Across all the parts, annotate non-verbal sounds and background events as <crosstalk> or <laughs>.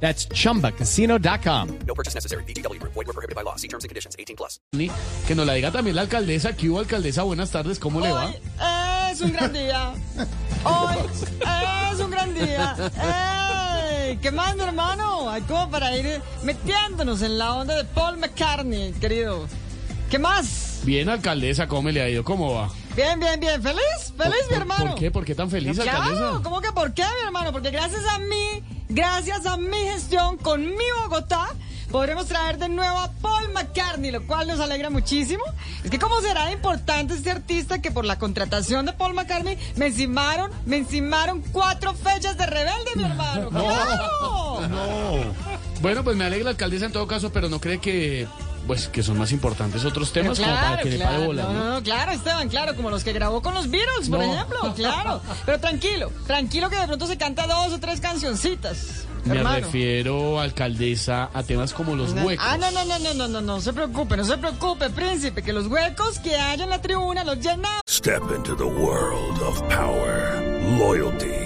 That's chumbacasino.com. No purchase necessary. BGW. Void were prohibited by law. See terms and conditions. 18 plus. Que nos la diga también la alcaldesa. ¿Qué hubo, alcaldesa? Buenas tardes, ¿cómo le va? Hoy es un gran día. Hoy es un gran día. ¡Ey! ¿Qué más, mi hermano? Hay como para ir metiéndonos en la onda de Paul McCartney, querido. ¿Qué más? Bien, alcaldesa, ¿cómo le ha ido? ¿Cómo va? Bien, bien, bien. ¿Feliz? ¿Feliz, mi ¿Por- hermano? ¿Por qué? ¿Por qué tan feliz, Claro, alcaldesa? ¿cómo que por qué, mi hermano? Porque gracias a mí, gracias a mi gestión con mi Bogotá, podremos traer de nuevo a Paul McCartney, lo cual nos alegra muchísimo. Es que cómo será importante este artista que por la contratación de Paul McCartney me encimaron, me encimaron cuatro fechas de rebelde, mi hermano. <laughs> ¡Claro! Bueno, pues me alegra, alcaldesa, en todo caso, pero no cree que, pues, que son más importantes otros temas como para que le pare bola, no, ¿no? no, no, claro, Esteban, claro, como los que grabó con los Beatles, por No. ejemplo, claro. Pero tranquilo, tranquilo que de pronto se canta dos o tres cancioncitas. Me hermano. refiero, alcaldesa, a temas como los huecos. Ah, no, no, no, no, no, no, no se preocupe, no se preocupe, príncipe, que los huecos que hay en la tribuna los llenamos. Step into the world of power, loyalty,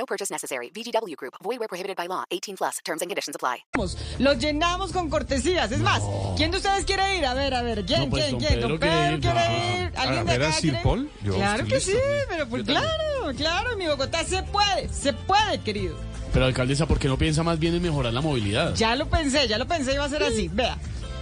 No purchase necessary. VGW Group. Void where prohibited by law. 18 plus. Terms and conditions apply. Los llenamos con cortesías. Es más, ¿quién de ustedes quiere ir? A ver, a ver, ¿quién, No, pues, quién, don ¿quién? Pedro ¿Don quiere Pedro ir. quiere Ajá. ir? ¿Alguien de acá quiere? Paul? Yo claro que sí, pero pues claro, claro, en mi Bogotá se puede, se puede, querido. Pero, alcaldesa, ¿por qué no piensa más bien en mejorar la movilidad? Ya lo pensé, ya lo pensé, iba a ser así. Vea,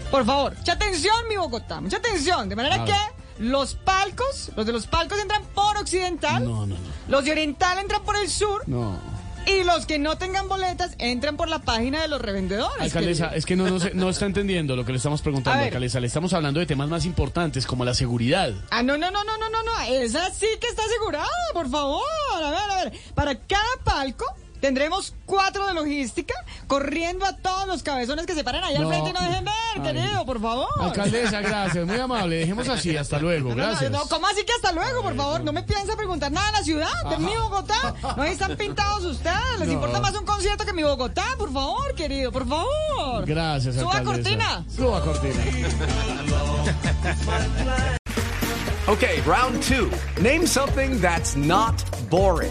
por favor, mucha atención, mi Bogotá, mucha atención. De manera A que ver. Los palcos, los de los palcos entran por occidental, No, no, no. los de oriental entran por el sur, No. y los que no tengan boletas entran por la página de los revendedores. Alcaldesa, es que no, no, se- no está entendiendo lo que le estamos preguntando, alcaldesa. Le estamos hablando de temas más importantes como la seguridad. Ah, no, no, no, no, no, no, no. Esa sí que está asegurada, por favor. A ver, a ver. Para cada palco tendremos cuatro de logística corriendo a todos los cabezones que se paren ahí al frente y no dejen ver, Ay. querido, por favor. Alcaldesa, gracias, muy amable. Dejemos así, hasta luego, No, no, no, gracias. no, ¿Cómo así que hasta luego, por favor? No me piensa preguntar nada de la ciudad, de mi Bogotá. No ahí están pintados ustedes. Les No. importa más un concierto que mi Bogotá, por favor, querido, por favor. Gracias, Suba alcaldesa. cortina. Suba cortina. Okay, round two. Name something that's not boring.